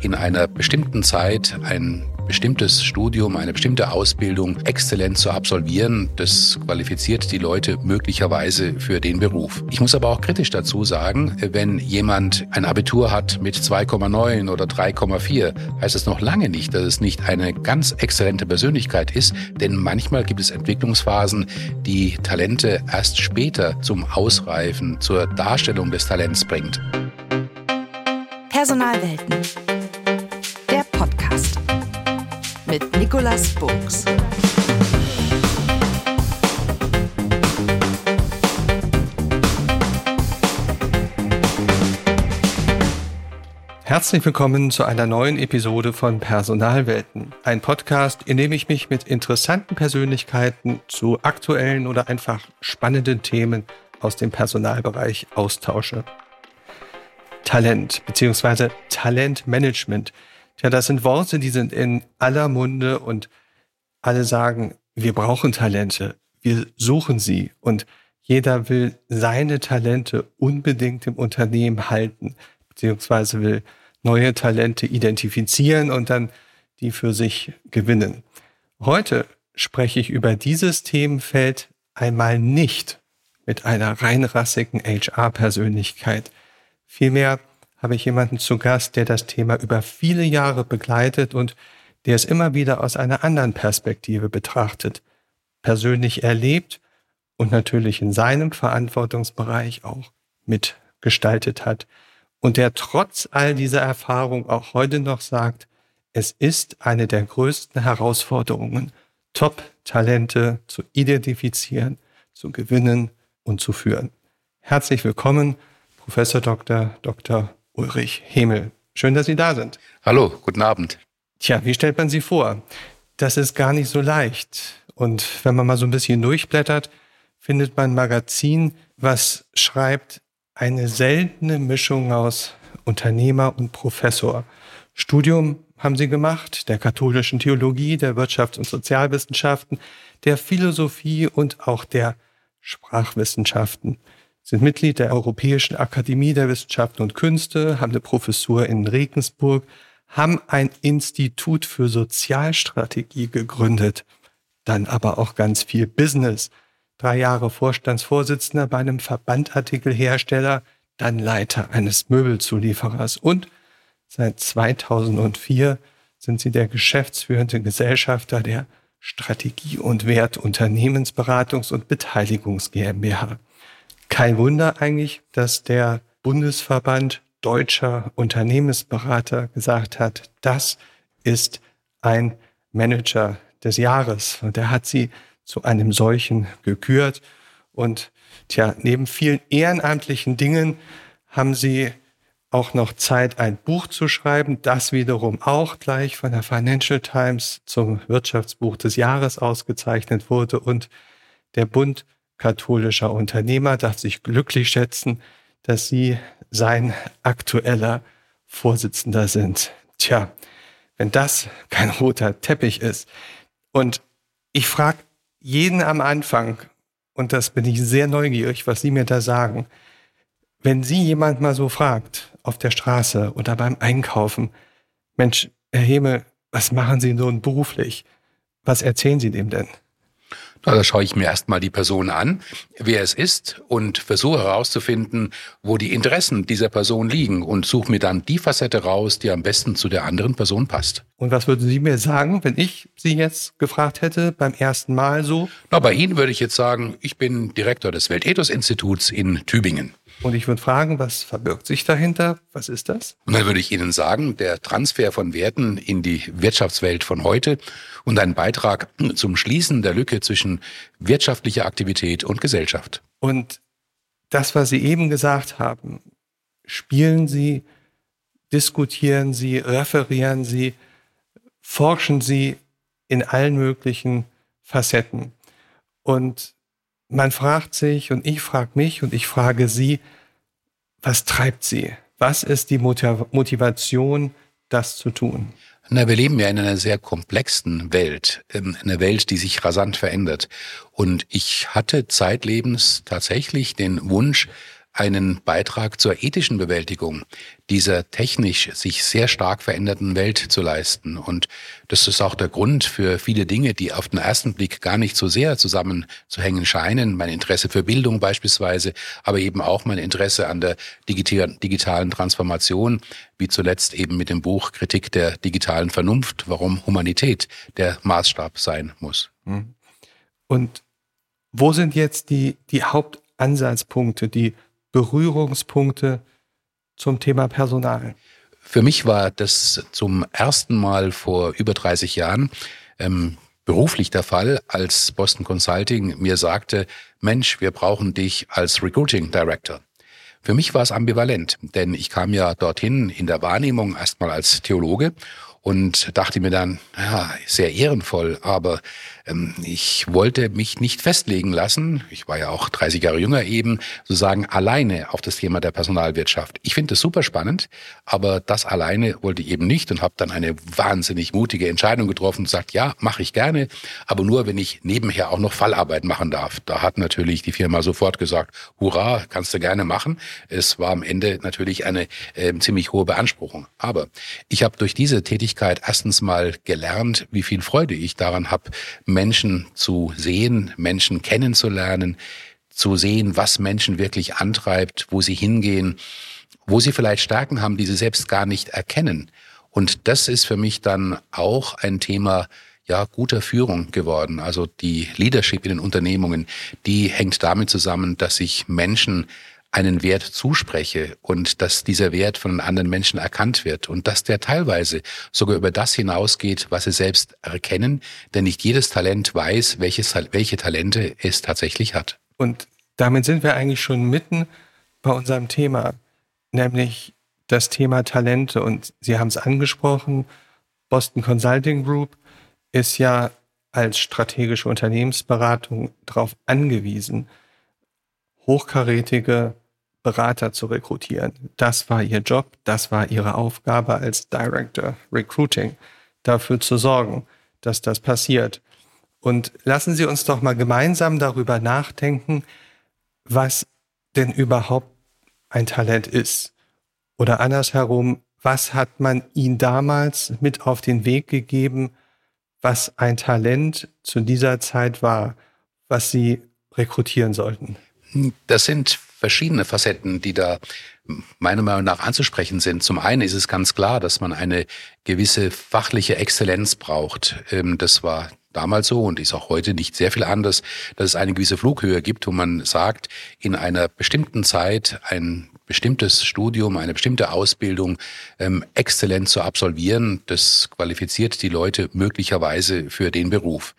in einer bestimmten Zeit ein bestimmtes Studium, eine bestimmte Ausbildung exzellent zu absolvieren, das qualifiziert die Leute möglicherweise für den Beruf. Ich muss aber auch kritisch dazu sagen, wenn jemand ein Abitur hat mit 2,9 oder 3,4, heißt es noch lange nicht, dass es nicht eine ganz exzellente Persönlichkeit ist, denn manchmal gibt es Entwicklungsphasen, die Talente erst später zum Ausreifen, zur Darstellung des Talents bringt. Personalwelten. Mit Nicolas Buchs. Herzlich willkommen zu einer neuen Episode von Personalwelten, ein Podcast, in dem ich mich mit interessanten Persönlichkeiten zu aktuellen oder einfach spannenden Themen aus dem Personalbereich austausche. Talent bzw. Talentmanagement Tja, das sind Worte, die sind in aller Munde und alle sagen, wir brauchen Talente, wir suchen sie und jeder will seine Talente unbedingt im Unternehmen halten, beziehungsweise will neue Talente identifizieren und dann die für sich gewinnen. Heute spreche ich über dieses Themenfeld einmal nicht mit einer reinrassigen HR-Persönlichkeit. Vielmehr habe ich jemanden zu Gast, der das Thema über viele Jahre begleitet und der es immer wieder aus einer anderen Perspektive betrachtet, persönlich erlebt und natürlich in seinem Verantwortungsbereich auch mitgestaltet hat. Und der trotz all dieser Erfahrung auch heute noch sagt, es ist eine der größten Herausforderungen, Top-Talente zu identifizieren, zu gewinnen und zu führen. Herzlich willkommen, Professor Dr. Dr. Ulrich Hemel. Schön, dass Sie da sind. Hallo, guten Abend. Tja, wie stellt man Sie vor? Das ist gar nicht so leicht. Und wenn man mal so ein bisschen durchblättert, findet man ein Magazin, was schreibt eine seltene Mischung aus Unternehmer und Professor. Studium haben sie gemacht, der katholischen Theologie, der Wirtschafts- und Sozialwissenschaften, der Philosophie und auch der Sprachwissenschaften sind Mitglied der Europäischen Akademie der Wissenschaften und Künste, haben eine Professur in Regensburg, haben ein Institut für Sozialstrategie gegründet, dann aber auch ganz viel Business. Drei Jahre Vorstandsvorsitzender bei einem Verbandartikelhersteller, dann Leiter eines Möbelzulieferers und seit 2004 sind sie der geschäftsführende Gesellschafter der Strategie- und Wertunternehmensberatungs- und Beteiligungs GmbH. Kein Wunder eigentlich, dass der Bundesverband deutscher Unternehmensberater gesagt hat, das ist ein Manager des Jahres. Und er hat sie zu einem solchen gekürt. Und tja, neben vielen ehrenamtlichen Dingen haben sie auch noch Zeit, ein Buch zu schreiben, das wiederum auch gleich von der Financial Times zum Wirtschaftsbuch des Jahres ausgezeichnet wurde. Und der Bund katholischer Unternehmer darf sich glücklich schätzen, dass Sie sein aktueller Vorsitzender sind. Tja, wenn das kein roter Teppich ist. Und ich frage jeden am Anfang, und das bin ich sehr neugierig, was Sie mir da sagen, wenn Sie jemand mal so fragt, auf der Straße oder beim Einkaufen, Mensch, Herr Heme, was machen Sie nun beruflich? Was erzählen Sie dem denn? Da schaue ich mir erstmal die Person an, wer es ist und versuche herauszufinden, wo die Interessen dieser Person liegen und suche mir dann die Facette raus, die am besten zu der anderen Person passt. Und was würden Sie mir sagen, wenn ich Sie jetzt gefragt hätte beim ersten Mal so? Na, bei Ihnen würde ich jetzt sagen, ich bin Direktor des Weltethos-Instituts in Tübingen. Und ich würde fragen, was verbirgt sich dahinter? Was ist das? Und dann würde ich Ihnen sagen, der Transfer von Werten in die Wirtschaftswelt von heute und ein Beitrag zum Schließen der Lücke zwischen wirtschaftlicher Aktivität und Gesellschaft. Und das, was Sie eben gesagt haben, spielen Sie, diskutieren Sie, referieren Sie, forschen Sie in allen möglichen Facetten. Und man fragt sich und ich frage mich und ich frage Sie, was treibt Sie? Was ist die Motivation, das zu tun? Na, wir leben ja in einer sehr komplexen Welt, ähm, eine Welt, die sich rasant verändert. Und ich hatte zeitlebens tatsächlich den Wunsch, einen Beitrag zur ethischen Bewältigung dieser technisch sich sehr stark veränderten Welt zu leisten. Und das ist auch der Grund für viele Dinge, die auf den ersten Blick gar nicht so sehr zusammenzuhängen scheinen. Mein Interesse für Bildung beispielsweise, aber eben auch mein Interesse an der digitalen Transformation, wie zuletzt eben mit dem Buch Kritik der digitalen Vernunft, warum Humanität der Maßstab sein muss. Mhm. Und wo sind jetzt die, die Hauptansatzpunkte, die Berührungspunkte zum Thema Personal? Für mich war das zum ersten Mal vor über 30 Jahren ähm, beruflich der Fall, als Boston Consulting mir sagte, Mensch, wir brauchen dich als Recruiting Director. Für mich war es ambivalent, denn ich kam ja dorthin in der Wahrnehmung erstmal als Theologe und dachte mir dann, ja, sehr ehrenvoll, aber ähm, ich wollte mich nicht festlegen lassen, ich war ja auch 30 Jahre jünger eben, sozusagen alleine auf das Thema der Personalwirtschaft. Ich finde es super spannend, aber das alleine wollte ich eben nicht und habe dann eine wahnsinnig mutige Entscheidung getroffen und gesagt, ja, mache ich gerne, aber nur, wenn ich nebenher auch noch Fallarbeit machen darf. Da hat natürlich die Firma sofort gesagt, hurra, kannst du gerne machen. Es war am Ende natürlich eine äh, ziemlich hohe Beanspruchung. Aber ich habe durch diese Tätigkeit erstens mal gelernt, wie viel Freude ich daran habe, Menschen zu sehen, Menschen kennenzulernen, zu sehen, was Menschen wirklich antreibt, wo sie hingehen, wo sie vielleicht Stärken haben, die sie selbst gar nicht erkennen. Und das ist für mich dann auch ein Thema, ja, guter Führung geworden. Also die Leadership in den Unternehmungen, die hängt damit zusammen, dass sich Menschen einen Wert zuspreche und dass dieser Wert von anderen Menschen erkannt wird und dass der teilweise sogar über das hinausgeht, was sie selbst erkennen, denn nicht jedes Talent weiß, welches, welche Talente es tatsächlich hat. Und damit sind wir eigentlich schon mitten bei unserem Thema, nämlich das Thema Talente. Und Sie haben es angesprochen, Boston Consulting Group ist ja als strategische Unternehmensberatung darauf angewiesen, hochkarätige Berater zu rekrutieren. Das war ihr Job, das war ihre Aufgabe als Director Recruiting, dafür zu sorgen, dass das passiert. Und lassen Sie uns doch mal gemeinsam darüber nachdenken, was denn überhaupt ein Talent ist. Oder andersherum, was hat man Ihnen damals mit auf den Weg gegeben, was ein Talent zu dieser Zeit war, was Sie rekrutieren sollten? Das sind verschiedene Facetten, die da meiner Meinung nach anzusprechen sind. Zum einen ist es ganz klar, dass man eine gewisse fachliche Exzellenz braucht. Ähm, das war damals so und ist auch heute nicht sehr viel anders, dass es eine gewisse Flughöhe gibt, wo man sagt, in einer bestimmten Zeit ein bestimmtes Studium, eine bestimmte Ausbildung ähm, exzellent zu absolvieren. Das qualifiziert die Leute möglicherweise für den Beruf.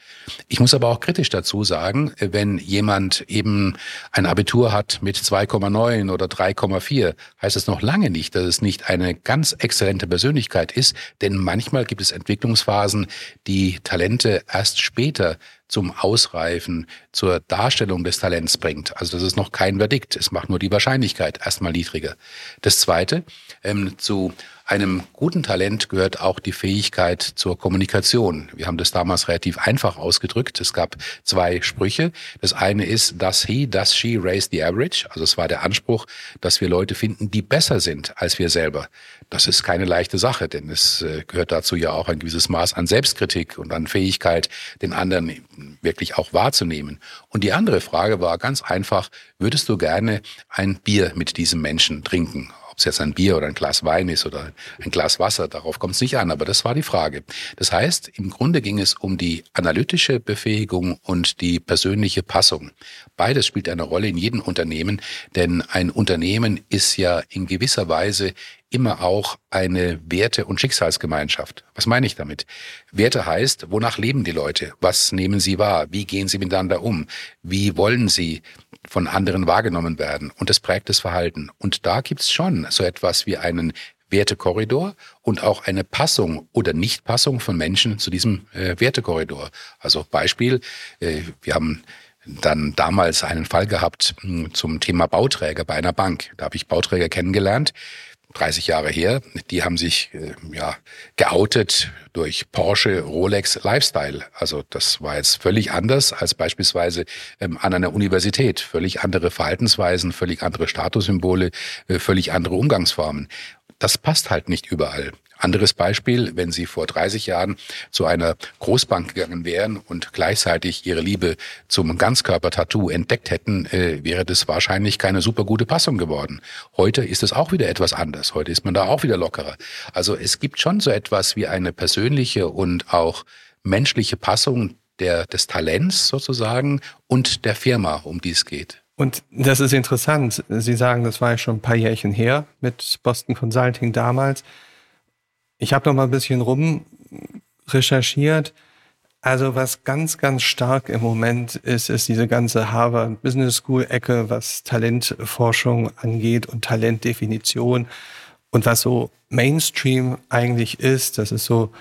Ich muss aber auch kritisch dazu sagen, wenn jemand eben ein Abitur hat mit 2,9 oder 3,4, heißt es noch lange nicht, dass es nicht eine ganz exzellente Persönlichkeit ist, denn manchmal gibt es Entwicklungsphasen, die Talente erst später zum Ausreifen, zur Darstellung des Talents bringt. Also das ist noch kein Verdikt. Es macht nur die Wahrscheinlichkeit erstmal niedriger. Das Zweite, ähm, zu einem guten Talent gehört auch die Fähigkeit zur Kommunikation. Wir haben das damals relativ einfach ausgedrückt. Es gab zwei Sprüche. Das eine ist, does he, does she raise the average? Also es war der Anspruch, dass wir Leute finden, die besser sind als wir selber. Das ist keine leichte Sache, denn es äh, gehört dazu ja auch ein gewisses Maß an Selbstkritik und an Fähigkeit, den anderen wirklich auch wahrzunehmen. Und die andere Frage war ganz einfach, würdest du gerne ein Bier mit diesem Menschen trinken? Ob es jetzt ein Bier oder ein Glas Wein ist oder ein Glas Wasser, darauf kommt es nicht an, aber das war die Frage. Das heißt, im Grunde ging es um die analytische Befähigung und die persönliche Passung. Beides spielt eine Rolle in jedem Unternehmen, denn ein Unternehmen ist ja in gewisser Weise immer auch eine Werte- und Schicksalsgemeinschaft. Was meine ich damit? Werte heißt, wonach leben die Leute? Was nehmen sie wahr? Wie gehen sie miteinander um? Wie wollen sie von anderen wahrgenommen werden. Und das prägt das Verhalten. Und da gibt's schon so etwas wie einen Wertekorridor und auch eine Passung oder Nichtpassung von Menschen zu diesem äh, Wertekorridor. Also Beispiel, äh, wir haben dann damals einen Fall gehabt mh, hm, zum Thema Bauträger bei einer Bank. Da habe ich Bauträger kennengelernt. 30 Jahre her. Die haben sich äh, ja geoutet durch Porsche, Rolex, Lifestyle. Also das war jetzt völlig anders als beispielsweise ähm, an einer Universität. Völlig andere Verhaltensweisen, völlig andere Statussymbole, äh, völlig andere Umgangsformen. Das passt halt nicht überall. Anderes Beispiel, wenn Sie vor 30 Jahren zu einer Großbank gegangen wären und gleichzeitig Ihre Liebe zum Ganzkörper-Tattoo entdeckt hätten, äh, wäre das wahrscheinlich keine super gute Passung geworden. Heute ist es auch wieder etwas anders. Heute ist man da auch wieder lockerer. Also es gibt schon so etwas wie eine persönliche und auch menschliche Passung der, des Talents sozusagen und der Firma, um die es geht. Und das ist interessant. Sie sagen, das war ja schon ein paar Jährchen her mit Boston Consulting damals. Ich habe noch mal ein bisschen rum recherchiert. Also was ganz, ganz stark im Moment ist, ist diese ganze Harvard Business School Ecke, was Talentforschung angeht und Talentdefinition. Und was so Mainstream eigentlich ist, das ist so,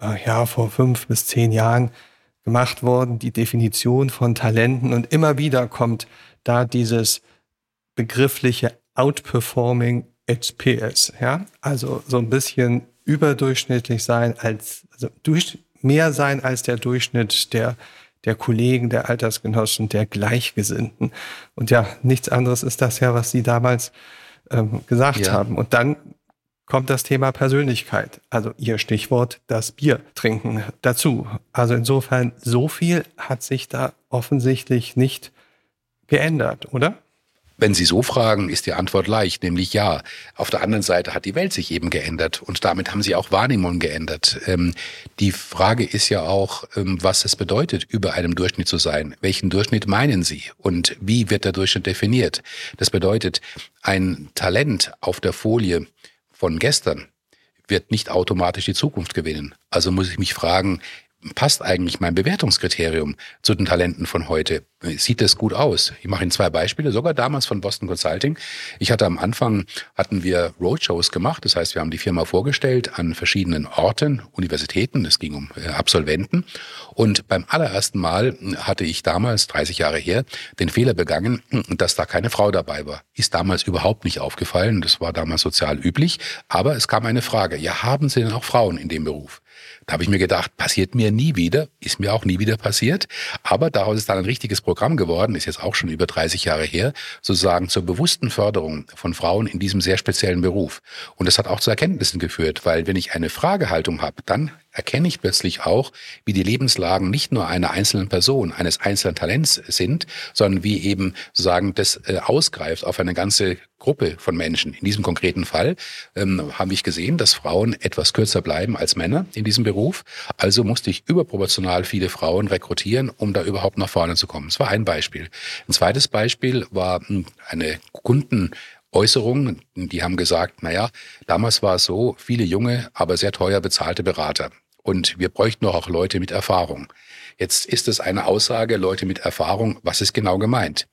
äh, ja, vor fünf bis zehn Jahren gemacht worden, die Definition von Talenten. Und immer wieder kommt da dieses begriffliche Outperforming HPS, ja. Also so ein bisschen überdurchschnittlich sein als, also durch, mehr sein als der Durchschnitt der, der Kollegen, der Altersgenossen, der Gleichgesinnten. Und ja, nichts anderes ist das ja, was Sie damals ähm, gesagt ja. haben. Und dann kommt das Thema Persönlichkeit, also Ihr Stichwort, das Bier trinken dazu. Also insofern, so viel hat sich da offensichtlich nicht geändert, oder? Wenn Sie so fragen, ist die Antwort leicht, nämlich ja. Auf der anderen Seite hat die Welt sich eben geändert und damit haben Sie auch Wahrnehmungen geändert. Ähm, die Frage ist ja auch, ähm, was es bedeutet, über einem Durchschnitt zu sein. Welchen Durchschnitt meinen Sie und wie wird der Durchschnitt definiert? Das bedeutet, ein Talent auf der Folie von gestern wird nicht automatisch die Zukunft gewinnen. Also muss ich mich fragen, passt eigentlich mein Bewertungskriterium zu den Talenten von heute? Sieht das gut aus? Ich mache Ihnen zwei Beispiele, sogar damals von Boston Consulting. Ich hatte am Anfang, hatten wir Roadshows gemacht, das heißt, wir haben die Firma vorgestellt an verschiedenen Orten, Universitäten, es ging um äh, Absolventen. Und beim allerersten Mal hatte ich damals, 30 Jahre her, den Fehler begangen, dass da keine Frau dabei war. Ist damals überhaupt nicht aufgefallen, das war damals sozial üblich, aber es kam eine Frage, ja, haben Sie denn auch Frauen in dem Beruf? Da habe ich mir gedacht, passiert mir nie wieder, ist mir auch nie wieder passiert. Aber daraus ist dann ein richtiges Programm geworden, ist jetzt auch schon über 30 Jahre her, sozusagen zur bewussten Förderung von Frauen in diesem sehr speziellen Beruf. Und das hat auch zu Erkenntnissen geführt, weil wenn ich eine Fragehaltung habe, dann erkenne ich plötzlich auch, wie die Lebenslagen nicht nur einer einzelnen Person, eines einzelnen Talents sind, sondern wie eben sozusagen das äh, ausgreift auf eine ganze Gruppe von Menschen. In diesem konkreten Fall ähm, habe ich gesehen, dass Frauen etwas kürzer bleiben als Männer in diesem Beruf. Also musste ich überproportional viele Frauen rekrutieren, um da überhaupt nach vorne zu kommen. Das war ein Beispiel. Ein zweites Beispiel war hm, eine Kunden Äußerungen, die haben gesagt, naja, damals war es so, viele junge, aber sehr teuer bezahlte Berater. Und wir bräuchten doch auch Leute mit Erfahrung. Jetzt ist es eine Aussage, Leute mit Erfahrung, was ist genau gemeint?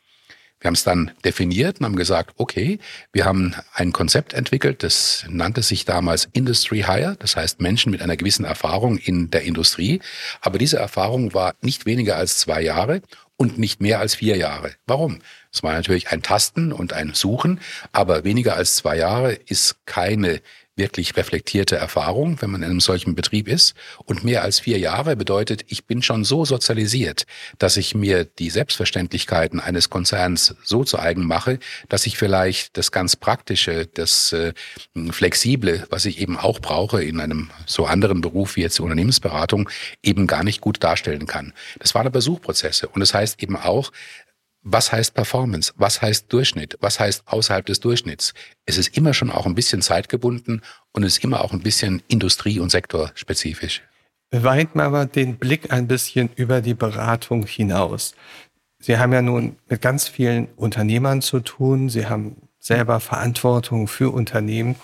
Wir haben es dann definiert und haben gesagt, okay, wir haben ein Konzept entwickelt, das nannte sich damals Industry Hire, das heißt Menschen mit einer gewissen Erfahrung in der Industrie. Aber diese Erfahrung war nicht weniger als zwei Jahre und nicht mehr als vier Jahre. Warum? Es war natürlich ein Tasten und ein Suchen, aber weniger als zwei Jahre ist keine wirklich reflektierte Erfahrung, wenn man in einem solchen Betrieb ist. Und mehr als vier Jahre bedeutet, ich bin schon so sozialisiert, dass ich mir die Selbstverständlichkeiten eines Konzerns so zu eigen mache, dass ich vielleicht das ganz Praktische, das äh, Flexible, was ich eben auch brauche in einem so anderen Beruf wie jetzt die Unternehmensberatung, eben gar nicht gut darstellen kann. Das waren aber Suchprozesse. Und das heißt eben auch, was heißt Performance? Was heißt Durchschnitt? Was heißt außerhalb des Durchschnitts? Es ist immer schon auch ein bisschen zeitgebunden und es ist immer auch ein bisschen industrie- und sektorspezifisch. Weiten wir aber den Blick ein bisschen über die Beratung hinaus. Sie haben ja nun mit ganz vielen Unternehmern zu tun. Sie haben selber Verantwortung für Unternehmen.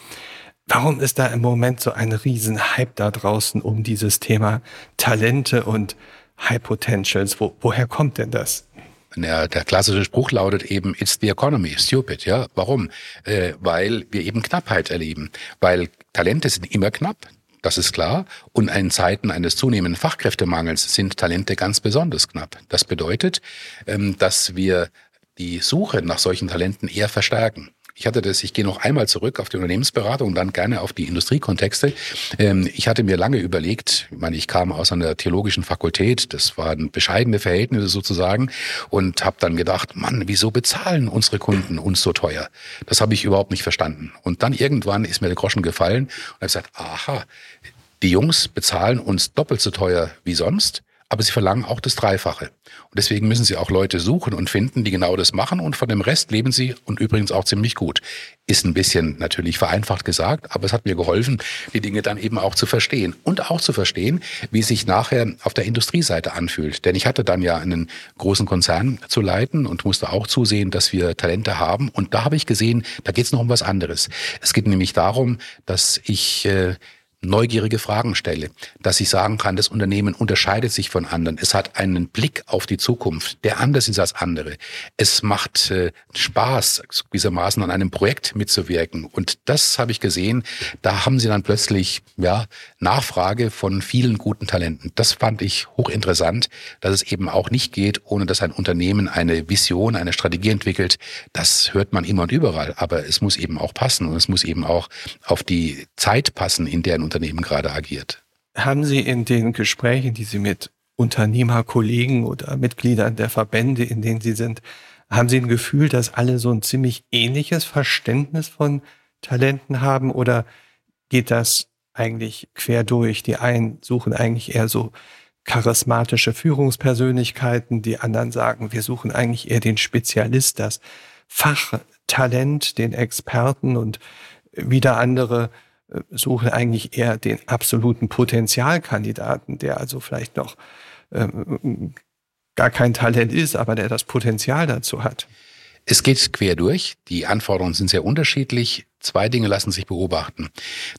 Warum ist da im Moment so ein Riesenhype da draußen um dieses Thema Talente und High Potentials? Wo, woher kommt denn das? Der, der klassische Spruch lautet eben, it's the economy, stupid. Ja, warum? Äh, weil wir eben Knappheit erleben. Weil Talente sind immer knapp. Das ist klar. Und in Zeiten eines zunehmenden Fachkräftemangels sind Talente ganz besonders knapp. Das bedeutet, ähm, dass wir die Suche nach solchen Talenten eher verstärken. Ich hatte das, ich gehe noch einmal zurück auf die Unternehmensberatung und dann gerne auf die Industriekontexte. Ähm, ich hatte mir lange überlegt, ich meine, ich kam aus einer theologischen Fakultät, das waren bescheidene Verhältnisse sozusagen und habe dann gedacht, Mann, wieso bezahlen unsere Kunden uns so teuer? Das habe ich überhaupt nicht verstanden. Und dann irgendwann ist mir der Groschen gefallen und habe gesagt, aha, die Jungs bezahlen uns doppelt so teuer wie sonst aber sie verlangen auch das Dreifache. Und deswegen müssen sie auch Leute suchen und finden, die genau das machen und von dem Rest leben sie und übrigens auch ziemlich gut. Ist ein bisschen natürlich vereinfacht gesagt, aber es hat mir geholfen, die Dinge dann eben auch zu verstehen und auch zu verstehen, wie es sich nachher auf der Industrieseite anfühlt. Denn ich hatte dann ja einen großen Konzern zu leiten und musste auch zusehen, dass wir Talente haben. Und da habe ich gesehen, da geht es noch um was anderes. Es geht nämlich darum, dass ich äh, neugierige Fragen stelle, dass ich sagen kann, das Unternehmen unterscheidet sich von anderen. Es hat einen Blick auf die Zukunft, der anders ist als andere. Es macht äh, Spaß, gewissermaßen an einem Projekt mitzuwirken. Und das habe ich gesehen. Da haben sie dann plötzlich ja, Nachfrage von vielen guten Talenten. Das fand ich hochinteressant, dass es eben auch nicht geht, ohne dass ein Unternehmen eine Vision, eine Strategie entwickelt. Das hört man immer und überall. Aber es muss eben auch passen und es muss eben auch auf die Zeit passen, in der ein Unternehmen gerade agiert. Haben Sie in den Gesprächen, die Sie mit Unternehmerkollegen oder Mitgliedern der Verbände, in denen Sie sind, haben Sie ein Gefühl, dass alle so ein ziemlich ähnliches Verständnis von Talenten haben oder geht das eigentlich quer durch? Die einen suchen eigentlich eher so charismatische Führungspersönlichkeiten, die anderen sagen, wir suchen eigentlich eher den Spezialist, das Fachtalent, den Experten und wieder andere suchen eigentlich eher den absoluten Potenzialkandidaten, der also vielleicht noch ähm, gar kein Talent ist, aber der das Potenzial dazu hat. Es geht quer durch. Die Anforderungen sind sehr unterschiedlich. Zwei Dinge lassen sich beobachten.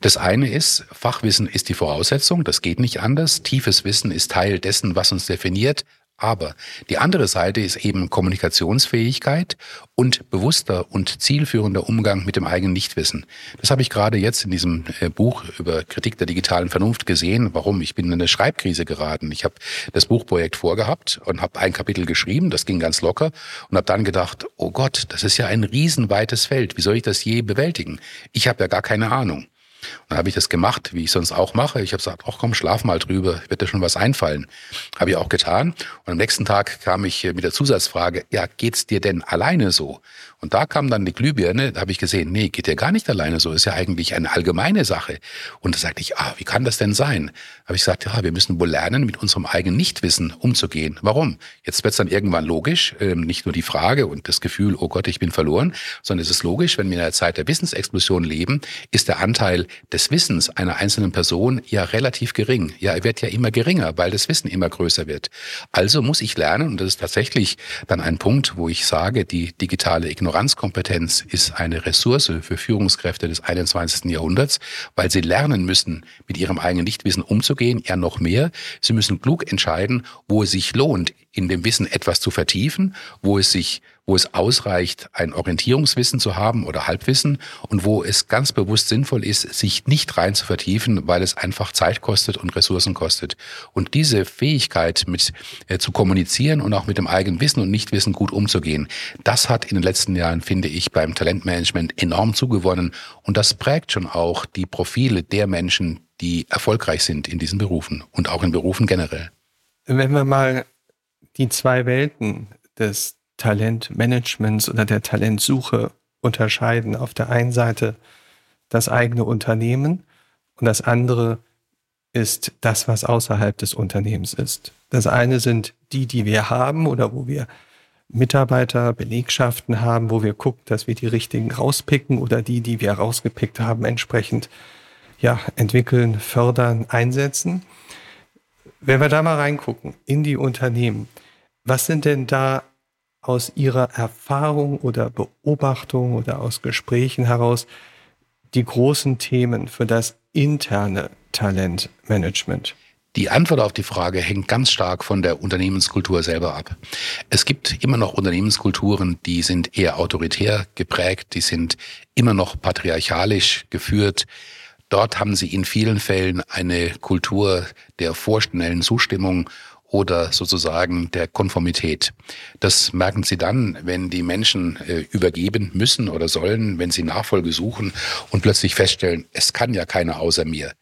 Das eine ist, Fachwissen ist die Voraussetzung. Das geht nicht anders. Tiefes Wissen ist Teil dessen, was uns definiert. Aber die andere Seite ist eben Kommunikationsfähigkeit und bewusster und zielführender Umgang mit dem eigenen Nichtwissen. Das habe ich gerade jetzt in diesem äh, Buch über Kritik der digitalen Vernunft gesehen. Warum? Ich bin in eine Schreibkrise geraten. Ich habe das Buchprojekt vorgehabt und habe ein Kapitel geschrieben, das ging ganz locker und habe dann gedacht, oh Gott, das ist ja ein riesenweites Feld. Wie soll ich das je bewältigen? Ich habe ja gar keine Ahnung. Und dann habe ich das gemacht, wie ich sonst auch mache. Ich habe gesagt, ach komm, schlaf mal drüber, wird dir schon was einfallen. Habe ich auch getan. Und am nächsten Tag kam ich mit der Zusatzfrage, ja, geht's dir denn alleine so? Und da kam dann die Glühbirne, da habe ich gesehen, nee, geht ja gar nicht alleine so, ist ja eigentlich eine allgemeine Sache. Und da sagte ich, ah, wie kann das denn sein? Habe ich gesagt, ja, wir müssen wohl lernen, mit unserem eigenen Nichtwissen umzugehen. Warum? Jetzt wird es dann irgendwann logisch, ähm, nicht nur die Frage und das Gefühl, oh Gott, ich bin verloren, sondern es ist logisch, wenn wir in einer Zeit der Wissensexplosion leben, ist der Anteil des Wissens einer einzelnen Person ja relativ gering. Ja, er wird ja immer geringer, weil das Wissen immer größer wird. Also muss ich lernen, und das ist tatsächlich dann ein Punkt, wo ich sage, die digitale Ignoranzkompetenz ist eine Ressource für Führungskräfte des 21. Jahrhunderts, weil sie lernen müssen, mit ihrem eigenen Nichtwissen umzugehen, ja noch mehr. Sie müssen klug entscheiden, wo es sich lohnt, in dem Wissen etwas zu vertiefen, wo es sich wo es ausreicht, ein Orientierungswissen zu haben oder Halbwissen und wo es ganz bewusst sinnvoll ist, sich nicht rein zu vertiefen, weil es einfach Zeit kostet und Ressourcen kostet. Und diese Fähigkeit mit äh, zu kommunizieren und auch mit dem eigenen Wissen und Nichtwissen gut umzugehen, das hat in den letzten Jahren, finde ich, beim Talentmanagement enorm zugewonnen und das prägt schon auch die Profile der Menschen, die erfolgreich sind in diesen Berufen und auch in Berufen generell. Wenn wir mal die zwei Welten des Talentmanagements oder der Talentsuche unterscheiden. Auf der einen Seite das eigene Unternehmen und das andere ist das, was außerhalb des Unternehmens ist. Das eine sind die, die wir haben oder wo wir Mitarbeiter, Belegschaften haben, wo wir gucken, dass wir die richtigen rauspicken oder die, die wir rausgepickt haben, entsprechend ja, entwickeln, fördern, einsetzen. Wenn wir da mal reingucken in die Unternehmen, was sind denn da aus Ihrer Erfahrung oder Beobachtung oder aus Gesprächen heraus die großen Themen für das interne Talentmanagement? Die Antwort auf die Frage hängt ganz stark von der Unternehmenskultur selber ab. Es gibt immer noch Unternehmenskulturen, die sind eher autoritär geprägt, die sind immer noch patriarchalisch geführt. Dort haben sie in vielen Fällen eine Kultur der vorschnellen Zustimmung oder sozusagen der Konformität. Das merken Sie dann, wenn die Menschen äh, übergeben müssen oder sollen, wenn sie Nachfolge suchen und plötzlich feststellen, es kann ja keiner außer mir.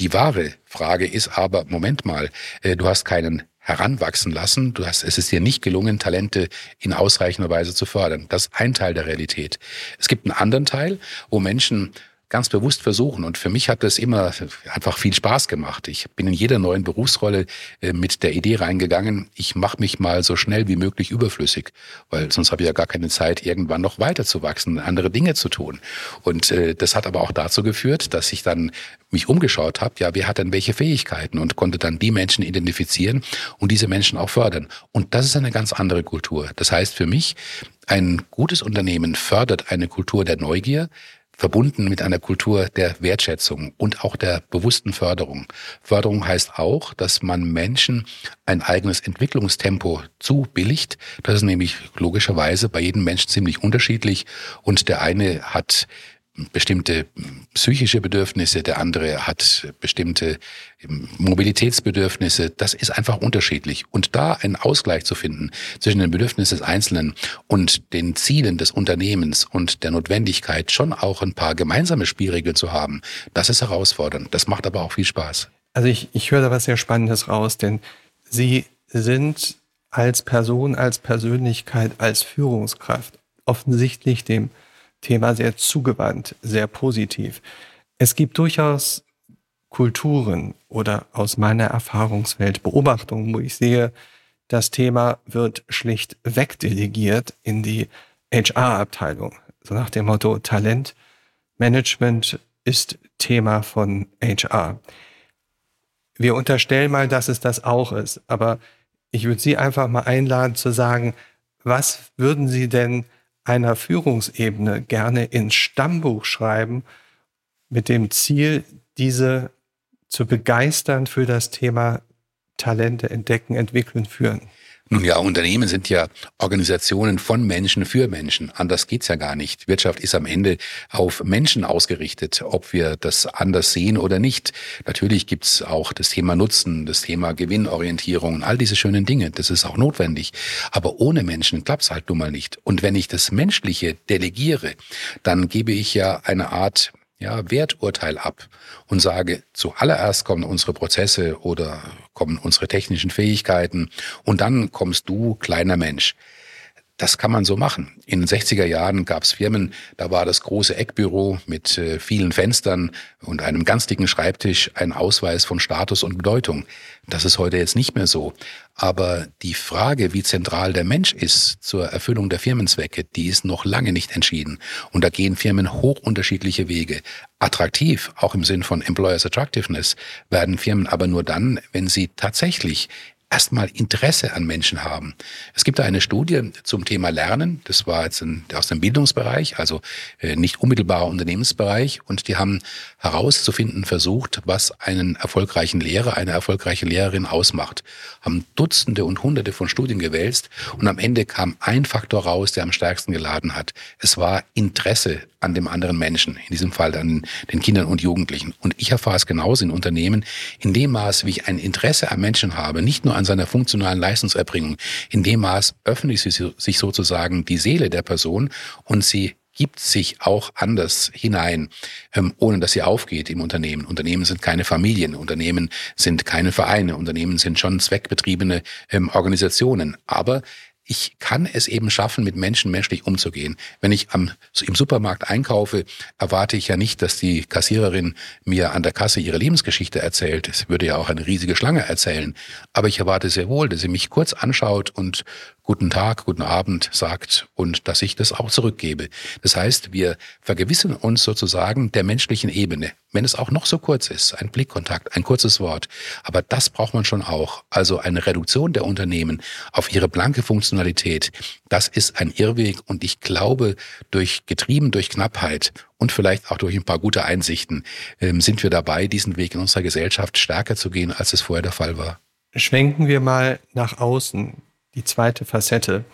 Die wahre Frage ist aber, Moment mal, äh, du hast keinen heranwachsen lassen. Du hast, es ist dir nicht gelungen, Talente in ausreichender Weise zu fördern. Das ist ein Teil der Realität. Es gibt einen anderen Teil, wo Menschen ganz bewusst versuchen. Und für mich hat das immer einfach viel Spaß gemacht. Ich bin in jeder neuen Berufsrolle äh, mit der Idee reingegangen, ich mache mich mal so schnell wie möglich überflüssig, weil sonst habe ich ja gar keine Zeit, irgendwann noch weiter zu wachsen, andere Dinge zu tun. Und äh, das hat aber auch dazu geführt, dass ich dann mich umgeschaut habe, ja, wer hat denn welche Fähigkeiten und konnte dann die Menschen identifizieren und diese Menschen auch fördern. Und das ist eine ganz andere Kultur. Das heißt für mich, ein gutes Unternehmen fördert eine Kultur der Neugier, verbunden mit einer Kultur der Wertschätzung und auch der bewussten Förderung. Förderung heißt auch, dass man Menschen ein eigenes Entwicklungstempo zubilligt. Das ist nämlich logischerweise bei jedem Menschen ziemlich unterschiedlich und der eine hat bestimmte psychische Bedürfnisse, der andere hat bestimmte Mobilitätsbedürfnisse. Das ist einfach unterschiedlich. Und da einen Ausgleich zu finden zwischen den Bedürfnissen des Einzelnen und den Zielen des Unternehmens und der Notwendigkeit, schon auch ein paar gemeinsame Spielregeln zu haben, das ist herausfordernd. Das macht aber auch viel Spaß. Also ich, ich höre da was sehr Spannendes raus, denn Sie sind als Person, als Persönlichkeit, als Führungskraft offensichtlich dem Thema sehr zugewandt, sehr positiv. Es gibt durchaus Kulturen oder aus meiner Erfahrungswelt Beobachtungen, wo ich sehe, das Thema wird schlicht wegdelegiert in die HR-Abteilung. So nach dem Motto Talentmanagement ist Thema von HR. Wir unterstellen mal, dass es das auch ist, aber ich würde Sie einfach mal einladen zu sagen, was würden Sie denn einer Führungsebene gerne ins Stammbuch schreiben, mit dem Ziel, diese zu begeistern für das Thema Talente entdecken, entwickeln, führen. Nun ja, Unternehmen sind ja Organisationen von Menschen für Menschen. Anders geht's ja gar nicht. Wirtschaft ist am Ende auf Menschen ausgerichtet, ob wir das anders sehen oder nicht. Natürlich gibt's auch das Thema Nutzen, das Thema Gewinnorientierung all diese schönen Dinge. Das ist auch notwendig. Aber ohne Menschen klappt's halt nun mal nicht. Und wenn ich das Menschliche delegiere, dann gebe ich ja eine Art ja, Werturteil ab und sage, zuallererst kommen unsere Prozesse oder kommen unsere technischen Fähigkeiten und dann kommst du, kleiner Mensch. Das kann man so machen. In den 60er Jahren gab es Firmen, da war das große Eckbüro mit äh, vielen Fenstern und einem ganz dicken Schreibtisch ein Ausweis von Status und Bedeutung. Das ist heute jetzt nicht mehr so. Aber die Frage, wie zentral der Mensch ist zur Erfüllung der Firmenzwecke, die ist noch lange nicht entschieden. Und da gehen Firmen hoch unterschiedliche Wege. Attraktiv, auch im Sinn von Employers Attractiveness, werden Firmen aber nur dann, wenn sie tatsächlich erstmal Interesse an Menschen haben. Es gibt da eine Studie zum Thema Lernen, das war jetzt ein, aus dem Bildungsbereich, also äh, nicht unmittelbarer Unternehmensbereich, und die haben herauszufinden versucht, was einen erfolgreichen Lehrer, eine erfolgreiche Lehrerin ausmacht. Haben Dutzende und Hunderte von Studien gewälzt und am Ende kam ein Faktor raus, der am stärksten geladen hat. Es war Interesse an dem anderen Menschen, in diesem Fall an den Kindern und Jugendlichen. Und ich erfahre es genauso in Unternehmen, in dem Maß, wie ich ein Interesse am Menschen habe, nicht nur an seiner funktionalen Leistungserbringung, in dem Maß öffne ich sich sozusagen die Seele der Person und sie gibt sich auch anders hinein, ähm, ohne dass sie aufgeht im Unternehmen. Unternehmen sind keine Familien, Unternehmen sind keine Vereine, Unternehmen sind schon zweckbetriebene ähm, Organisationen. Aber ich kann es eben schaffen, mit Menschen menschlich umzugehen. Wenn ich am, im Supermarkt einkaufe, erwarte ich ja nicht, dass die Kassiererin mir an der Kasse ihre Lebensgeschichte erzählt. Es würde ja auch eine riesige Schlange erzählen. Aber ich erwarte sehr wohl, dass sie mich kurz anschaut und guten Tag, guten Abend sagt und dass ich das auch zurückgebe. Das heißt, wir vergewissern uns sozusagen der menschlichen Ebene, wenn es auch noch so kurz ist, ein Blickkontakt, ein kurzes Wort. Aber das braucht man schon auch. Also eine Reduktion der Unternehmen auf ihre blanke Funktionalität, das ist ein Irrweg und ich glaube, durch getrieben durch Knappheit und vielleicht auch durch ein paar gute Einsichten ähm, sind wir dabei, diesen Weg in unserer Gesellschaft stärker zu gehen, als es vorher der Fall war. Schwenken wir mal nach außen die zweite Facette.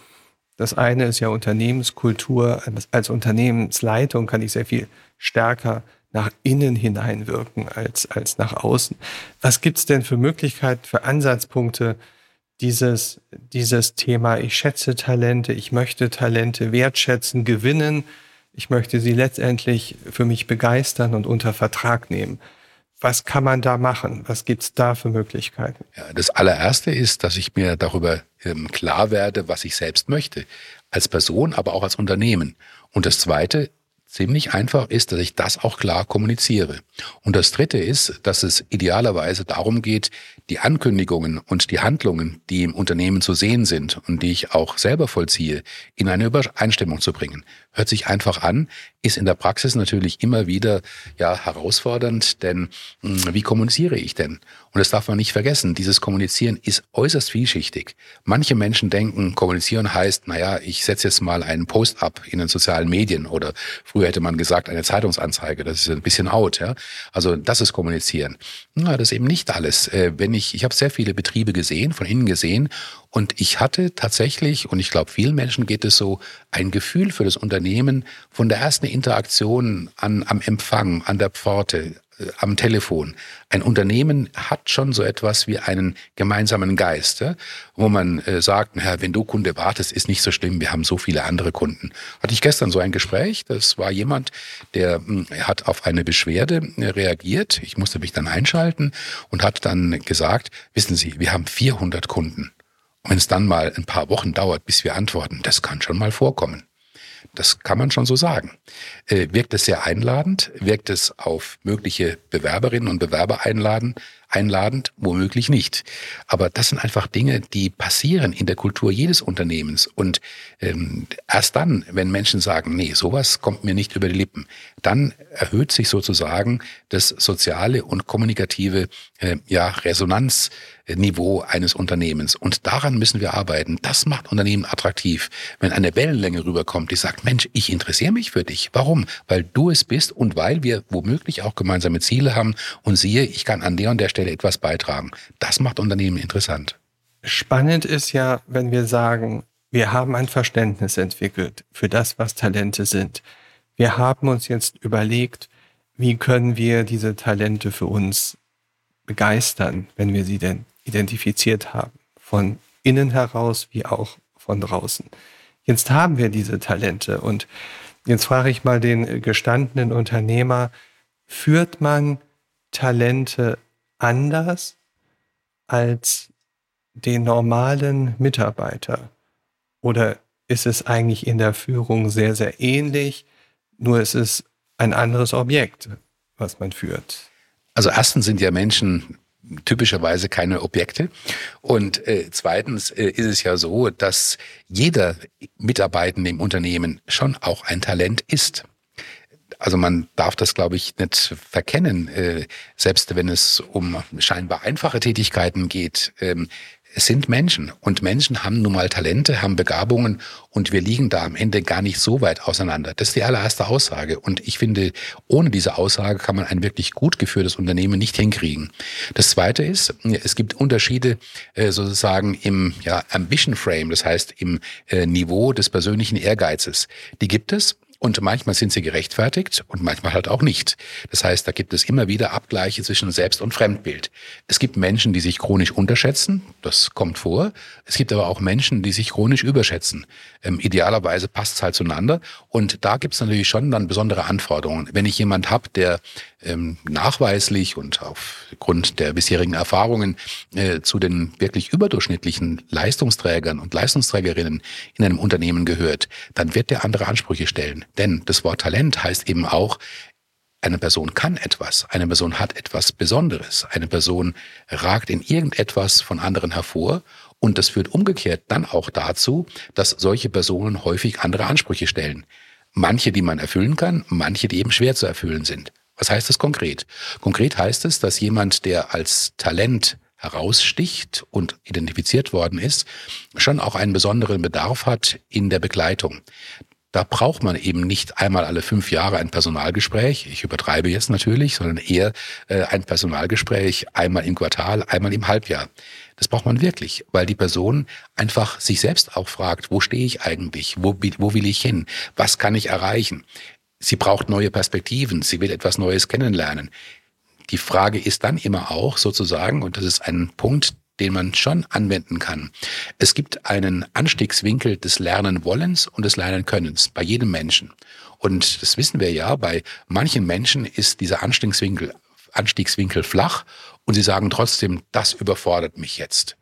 Das eine ist ja Unternehmenskultur. Als Unternehmensleitung kann ich sehr viel stärker nach innen hineinwirken als, als nach außen. Was gibt es denn für Möglichkeiten, für Ansatzpunkte, dieses, dieses Thema, ich schätze Talente, ich möchte Talente wertschätzen, gewinnen, ich möchte sie letztendlich für mich begeistern und unter Vertrag nehmen. Was kann man da machen? Was gibt's da für Möglichkeiten? Ja, das allererste ist, dass ich mir darüber ähm, klar werde, was ich selbst möchte. Als Person, aber auch als Unternehmen. Und das zweite ziemlich einfach ist, dass ich das auch klar kommuniziere. Und das Dritte ist, dass es idealerweise darum geht, die Ankündigungen und die Handlungen, die im Unternehmen zu sehen sind und die ich auch selber vollziehe, in eine Übereinstimmung zu bringen. Hört sich einfach an, ist in der Praxis natürlich immer wieder ja herausfordernd, denn hm, wie kommuniziere ich denn? Und das darf man nicht vergessen, dieses Kommunizieren ist äußerst vielschichtig. Manche Menschen denken, kommunizieren heißt, naja, ich setze jetzt mal einen Post ab in den sozialen Medien oder früher hätte man gesagt, eine Zeitungsanzeige, das ist ein bisschen out, ja. Also das ist kommunizieren. Na, das ist eben nicht alles. Äh, wenn ich, ich habe sehr viele Betriebe gesehen, von innen gesehen. Und ich hatte tatsächlich, und ich glaube, vielen Menschen geht es so, ein Gefühl für das Unternehmen von der ersten Interaktion an, am Empfang, an der Pforte, am Telefon. Ein Unternehmen hat schon so etwas wie einen gemeinsamen Geist, wo man äh, sagt, Herr, wenn du Kunde wartest, ist nicht so schlimm, wir haben so viele andere Kunden. Hatte ich gestern so ein Gespräch, das war jemand, der hm, hat auf eine Beschwerde äh, reagiert, ich musste mich dann einschalten und hat dann gesagt, wissen Sie, wir haben 400 Kunden. Und wenn es dann mal ein paar Wochen dauert, bis wir antworten, das kann schon mal vorkommen. Das kann man schon so sagen. Äh, wirkt es sehr einladend? Wirkt es auf mögliche Bewerberinnen und Bewerber einladen, einladend? Womöglich nicht. Aber das sind einfach Dinge, die passieren in der Kultur jedes Unternehmens. Und ähm, erst dann, wenn Menschen sagen, nee, sowas kommt mir nicht über die Lippen, dann erhöht sich sozusagen das soziale und kommunikative äh, ja, Resonanz Niveau eines Unternehmens. Und daran müssen wir arbeiten. Das macht Unternehmen attraktiv. Wenn eine Wellenlänge rüberkommt, die sagt, Mensch, ich interessiere mich für dich. Warum? Weil du es bist und weil wir womöglich auch gemeinsame Ziele haben und siehe, ich kann an der und der Stelle etwas beitragen. Das macht Unternehmen interessant. Spannend ist ja, wenn wir sagen, wir haben ein Verständnis entwickelt für das, was Talente sind. Wir haben uns jetzt überlegt, wie können wir diese Talente für uns begeistern, wenn wir sie denn identifiziert haben. Von innen heraus wie auch von draußen. Jetzt haben wir diese Talente und jetzt frage ich mal den gestandenen Unternehmer, führt man Talente anders als den normalen Mitarbeiter? Oder ist es eigentlich in der Führung sehr, sehr ähnlich, nur es ist ein anderes Objekt, was man führt? Also erstens sind ja Menschen typischerweise keine Objekte. Und äh, zweitens äh, ist es ja so, dass jeder Mitarbeitende im Unternehmen schon auch ein Talent ist. Also man darf das, glaube ich, nicht verkennen, äh, selbst wenn es um scheinbar einfache Tätigkeiten geht. Ähm, es sind Menschen und Menschen haben nun mal Talente, haben Begabungen und wir liegen da am Ende gar nicht so weit auseinander. Das ist die allererste Aussage und ich finde, ohne diese Aussage kann man ein wirklich gut geführtes Unternehmen nicht hinkriegen. Das zweite ist, es gibt Unterschiede äh, sozusagen im ja, Ambition Frame, das heißt im äh, Niveau des persönlichen Ehrgeizes. Die gibt es und manchmal sind sie gerechtfertigt und manchmal halt auch nicht. Das heißt, da gibt es immer wieder Abgleiche zwischen Selbst- und Fremdbild. Es gibt Menschen, die sich chronisch unterschätzen. Das kommt vor. Es gibt aber auch Menschen, die sich chronisch überschätzen. Ähm, idealerweise passt es halt zueinander. Und da gibt es natürlich schon dann besondere Anforderungen. Wenn ich jemand habe, der ähm, nachweislich und aufgrund der bisherigen Erfahrungen äh, zu den wirklich überdurchschnittlichen Leistungsträgern und Leistungsträgerinnen in einem Unternehmen gehört, dann wird der andere Ansprüche stellen. Denn das Wort Talent heißt eben auch, eine Person kann etwas, eine Person hat etwas Besonderes, eine Person ragt in irgendetwas von anderen hervor und das führt umgekehrt dann auch dazu, dass solche Personen häufig andere Ansprüche stellen. Manche, die man erfüllen kann, manche, die eben schwer zu erfüllen sind. Was heißt das konkret? Konkret heißt es, dass jemand, der als Talent heraussticht und identifiziert worden ist, schon auch einen besonderen Bedarf hat in der Begleitung. Da braucht man eben nicht einmal alle fünf Jahre ein Personalgespräch, ich übertreibe jetzt natürlich, sondern eher äh, ein Personalgespräch einmal im Quartal, einmal im Halbjahr. Das braucht man wirklich, weil die Person einfach sich selbst auch fragt, wo stehe ich eigentlich, wo, wo will ich hin, was kann ich erreichen. Sie braucht neue Perspektiven, sie will etwas Neues kennenlernen. Die Frage ist dann immer auch sozusagen, und das ist ein Punkt, den man schon anwenden kann. Es gibt einen Anstiegswinkel des Lernenwollens und des Lernenkönnens bei jedem Menschen. Und das wissen wir ja, bei manchen Menschen ist dieser Anstiegswinkel, Anstiegswinkel flach und sie sagen trotzdem, das überfordert mich jetzt.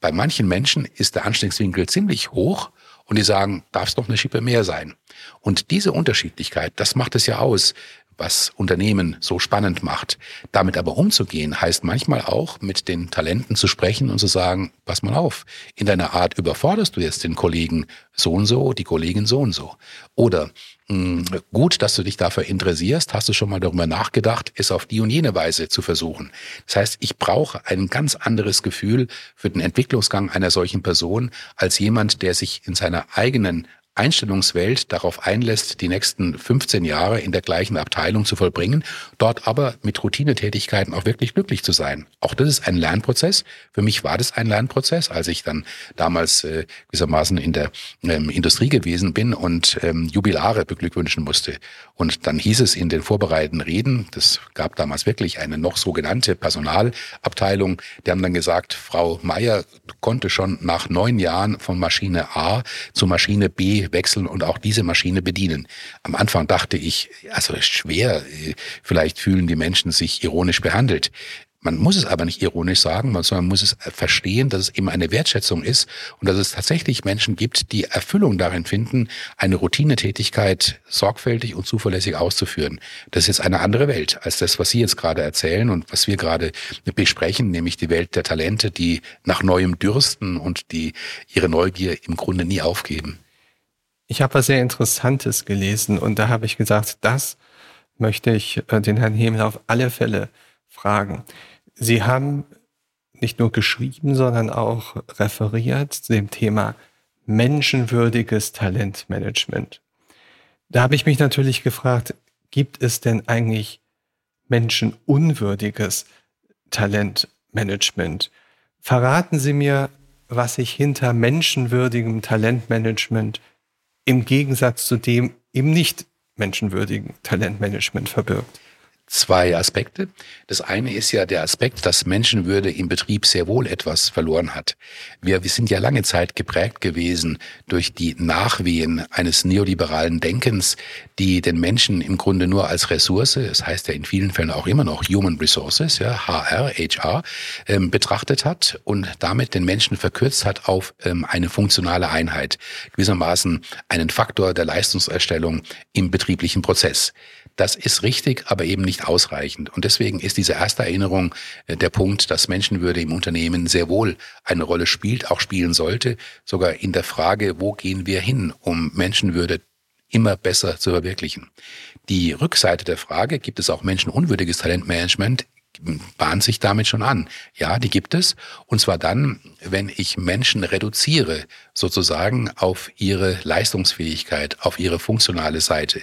Bei manchen Menschen ist der Anstiegswinkel ziemlich hoch und die sagen, darf es noch eine Schippe mehr sein. Und diese Unterschiedlichkeit, das macht es ja aus, was Unternehmen so spannend macht. Damit aber umzugehen, heißt manchmal auch, mit den Talenten zu sprechen und zu sagen, pass mal auf, in deiner Art überforderst du jetzt den Kollegen so und so, die Kollegin so und so. Oder mh, hm, gut, dass du dich dafür interessierst, hast du schon mal darüber nachgedacht, es auf die und jene Weise zu versuchen. Das heißt, ich brauche ein ganz anderes Gefühl für den Entwicklungsgang einer solchen Person als jemand, der sich in seiner eigenen Einstellungswelt darauf einlässt, die nächsten 15 Jahre in der gleichen Abteilung zu vollbringen, dort aber mit Routinetätigkeiten auch wirklich glücklich zu sein. Auch das ist ein Lernprozess. Für mich war das ein Lernprozess, als ich dann damals äh, gewissermaßen in der ähm, Industrie gewesen bin und ähm, Jubilare beglückwünschen musste. Und dann hieß es in den vorbereitenden Reden, das gab damals wirklich eine noch sogenannte Personalabteilung, die haben dann gesagt, Frau Meier konnte schon nach neun Jahren von Maschine A zu Maschine B wechseln und auch diese Maschine bedienen. Am Anfang dachte ich, also schwer, vielleicht fühlen die Menschen sich ironisch behandelt. Man muss es aber nicht ironisch sagen, sondern man muss es verstehen, dass es eben eine Wertschätzung ist und dass es tatsächlich Menschen gibt, die Erfüllung darin finden, eine Routinetätigkeit sorgfältig und zuverlässig auszuführen. Das ist jetzt eine andere Welt als das, was Sie jetzt gerade erzählen und was wir gerade besprechen, nämlich die Welt der Talente, die nach neuem dürsten und die ihre Neugier im Grunde nie aufgeben. Ich habe was sehr Interessantes gelesen und da habe ich gesagt, das möchte ich äh, den Herrn Hemel auf alle Fälle fragen. Sie haben nicht nur geschrieben, sondern auch referiert zu dem Thema menschenwürdiges Talentmanagement. Da habe ich mich natürlich gefragt, gibt es denn eigentlich menschenunwürdiges Talentmanagement? Verraten Sie mir, was sich hinter menschenwürdigem Talentmanagement im Gegensatz zu dem im nicht menschenwürdigen Talentmanagement verbirgt zwei Aspekte. Das eine ist ja der Aspekt, dass Menschenwürde im Betrieb sehr wohl etwas verloren hat. Wir, wir sind ja lange Zeit geprägt gewesen durch die Nachwehen eines neoliberalen Denkens, die den Menschen im Grunde nur als Ressource, das heißt ja in vielen Fällen auch immer noch Human Resources, ja, HR, HR, ähm, betrachtet hat und damit den Menschen verkürzt hat auf ähm, eine funktionale Einheit, gewissermaßen einen Faktor der Leistungserstellung im betrieblichen Prozess. Das ist richtig, aber eben nicht ausreichend. Und deswegen ist diese erste Erinnerung äh, der Punkt, dass Menschenwürde im Unternehmen sehr wohl eine Rolle spielt, auch spielen sollte, sogar in der Frage, wo gehen wir hin, um Menschenwürde immer besser zu verwirklichen. Die Rückseite der Frage, gibt es auch menschenunwürdiges Talentmanagement, bahnt sich damit schon an. Ja, die gibt es. Und zwar dann, wenn ich Menschen reduziere, sozusagen auf ihre Leistungsfähigkeit, auf ihre funktionale Seite.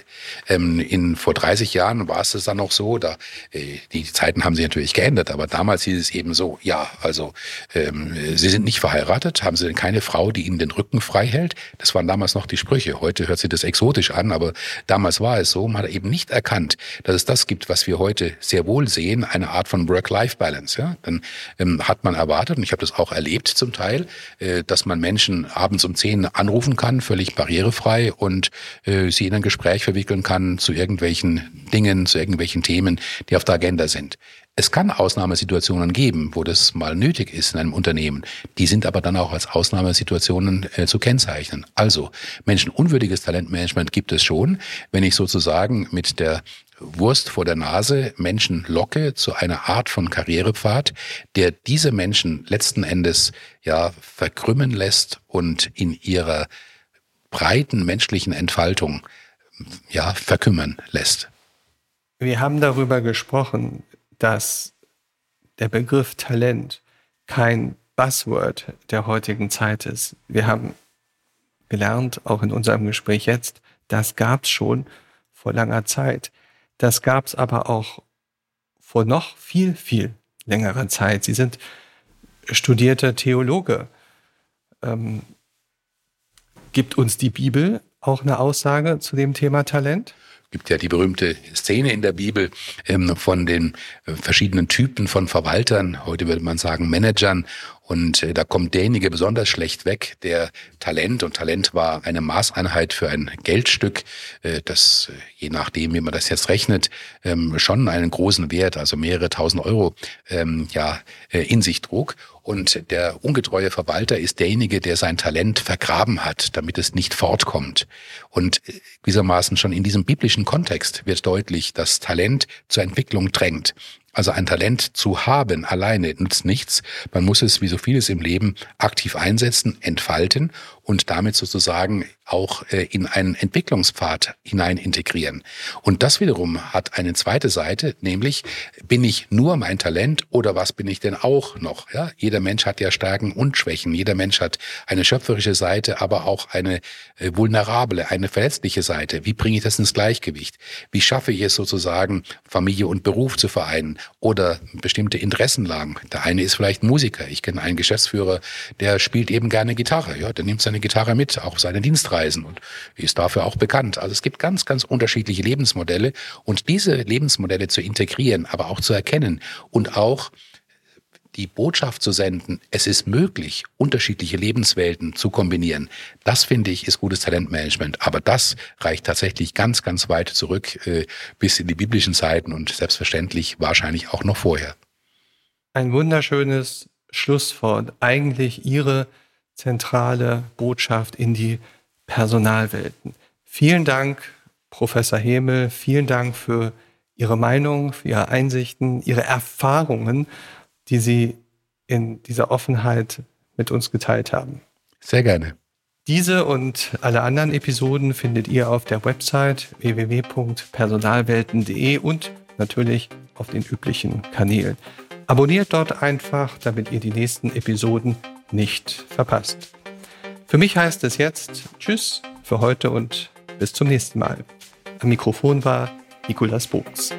Ähm, in, vor 30 Jahren war es dann noch so, da, äh, die Zeiten haben sich natürlich geändert, aber damals hieß es eben so, ja, also ähm, Sie sind nicht verheiratet, haben Sie denn keine Frau, die Ihnen den Rücken frei hält? Das waren damals noch die Sprüche. Heute hört sich das exotisch an, aber damals war es so. Man hat eben nicht erkannt, dass es das gibt, was wir heute sehr wohl sehen, eine Art von Work-Life-Balance. Ja? Dann ähm, hat man erwartet, und ich habe das auch erlebt zum Teil, äh, dass man Menschen abends um zehn anrufen kann, völlig barrierefrei und äh, sie in ein Gespräch verwickeln kann zu irgendwelchen Dingen, zu irgendwelchen Themen, die auf der Agenda sind. Es kann Ausnahmesituationen geben, wo das mal nötig ist in einem Unternehmen. Die sind aber dann auch als Ausnahmesituationen äh, zu kennzeichnen. Also menschenunwürdiges Talentmanagement gibt es schon, wenn ich sozusagen mit der Wurst vor der Nase Menschen locke zu einer Art von Karrierepfad, der diese Menschen letzten Endes ja verkrümmen lässt und in ihrer breiten menschlichen Entfaltung ja verkümmern lässt. Wir haben darüber gesprochen, dass der Begriff Talent kein Buzzword der heutigen Zeit ist. Wir haben gelernt, auch in unserem Gespräch jetzt, das gab es schon vor langer Zeit. Das gab es aber auch vor noch viel, viel längerer Zeit. Sie sind studierter Theologe. Ähm, gibt uns die Bibel auch eine Aussage zu dem Thema Talent? gibt ja die berühmte Szene in der Bibel ähm, von den äh, verschiedenen Typen von Verwaltern, heute würde man sagen Managern. Und äh, da kommt derjenige besonders schlecht weg, der Talent, und Talent war eine Maßeinheit für ein Geldstück, äh, das äh, je nachdem, wie man das jetzt rechnet, ähm, schon einen großen Wert, also mehrere tausend Euro, ähm, ja, äh, in sich trug. Und der ungetreue Verwalter ist derjenige, der sein Talent vergraben hat, damit es nicht fortkommt. Und äh, gewissermaßen schon in diesem biblischen Kontext wird deutlich, dass Talent zur Entwicklung drängt. Also ein Talent zu haben alleine nützt nichts. Man muss es, wie so vieles im Leben, aktiv einsetzen, entfalten und damit sozusagen auch äh, in einen Entwicklungspfad hinein integrieren. Und das wiederum hat eine zweite Seite, nämlich bin ich nur mein Talent oder was bin ich denn auch noch? Ja, jeder Mensch hat ja Stärken und Schwächen. Jeder Mensch hat eine schöpferische Seite, aber auch eine äh, vulnerable, eine verletzliche Seite. Wie bringe ich das ins Gleichgewicht? Wie schaffe ich es sozusagen, Familie und Beruf zu vereinen oder bestimmte Interessenlagen? Der eine ist vielleicht Musiker. Ich kenne einen Geschäftsführer, der spielt eben gerne Gitarre. Ja, der nimmt seine Gitarre mit, auch seine Dienstreisen und ist dafür auch bekannt. Also es gibt ganz, ganz unterschiedliche Lebensmodelle und diese Lebensmodelle zu integrieren, aber auch zu erkennen und auch die Botschaft zu senden, es ist möglich, unterschiedliche Lebenswelten zu kombinieren. Das finde ich ist gutes Talentmanagement. Aber das reicht tatsächlich ganz, ganz weit zurück äh, bis in die biblischen Zeiten und selbstverständlich wahrscheinlich auch noch vorher. Ein wunderschönes Schlusswort. Eigentlich Ihre zentrale Botschaft in die Personalwelten. Vielen Dank, Professor Hemel. Vielen Dank für Ihre Meinung, für Ihre Einsichten, Ihre Erfahrungen, die Sie in dieser Offenheit mit uns geteilt haben. Sehr gerne. Diese und alle anderen Episoden findet ihr auf der Website www.personalwelten.de und natürlich auf den üblichen Kanälen. Abonniert dort einfach, damit ihr die nächsten Episoden nicht verpasst. Für mich heißt es jetzt Tschüss für heute und bis zum nächsten Mal. Am Mikrofon war Nikolas Bogs.